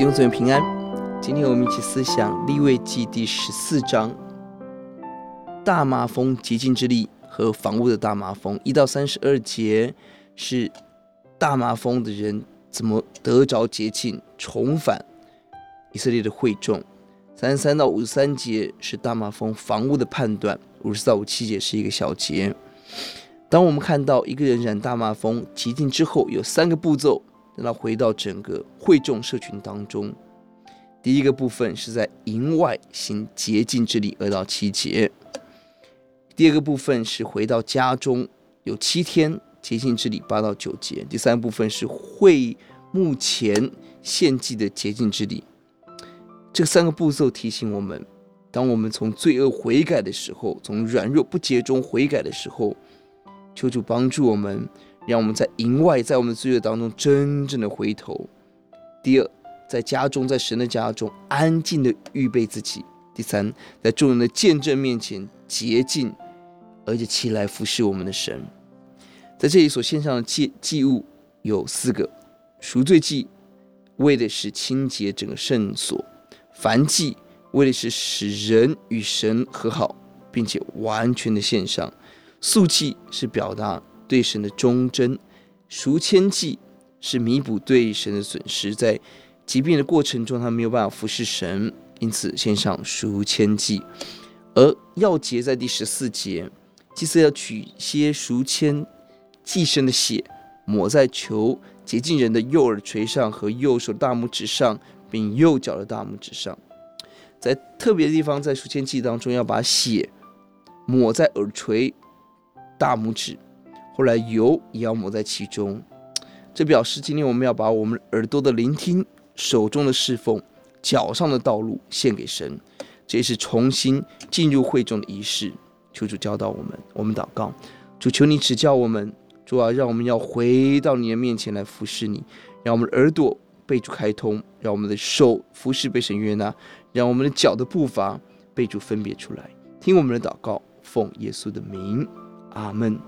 弟兄姊妹平安，今天我们一起思想利未记第十四章，大麻风洁净之力和房屋的大麻风。一到三十二节是大麻风的人怎么得着洁净，重返以色列的会众。三十三到五十三节是大麻风房屋的判断。五十四到五七节是一个小节。当我们看到一个人染大麻风洁净之后，有三个步骤。让他回到整个会众社群当中。第一个部分是在营外行洁净之礼，二到七节；第二个部分是回到家中，有七天洁净之礼，八到九节；第三部分是会目前献祭的洁净之礼。这三个步骤提醒我们：当我们从罪恶悔改的时候，从软弱不洁中悔改的时候，求主帮助我们。让我们在营外，在我们的罪恶当中真正的回头。第二，在家中，在神的家中安静的预备自己。第三，在众人的见证面前洁净，而且起来服侍我们的神。在这里所献上的祭祭物有四个：赎罪祭，为的是清洁整个圣所；燔祭，为的是使人与神和好，并且完全的献上；素祭是表达。对神的忠贞，赎愆祭是弥补对神的损失，在疾病的过程中，他没有办法服侍神，因此献上赎愆祭。而要节在第十四节，祭司要取些赎愆祭牲的血，抹在求洁净人的右耳垂上和右手大拇指上，并右脚的大拇指上。在特别的地方，在赎愆祭当中，要把血抹在耳垂、大拇指。后来油也要抹在其中，这表示今天我们要把我们耳朵的聆听、手中的侍奉、脚上的道路献给神，这也是重新进入会众的仪式。求主教导我们，我们祷告，主求你指教我们，主啊，让我们要回到你的面前来服侍你，让我们的耳朵被主开通，让我们的手服侍被神悦纳，让我们的脚的步伐被主分别出来。听我们的祷告，奉耶稣的名，阿门。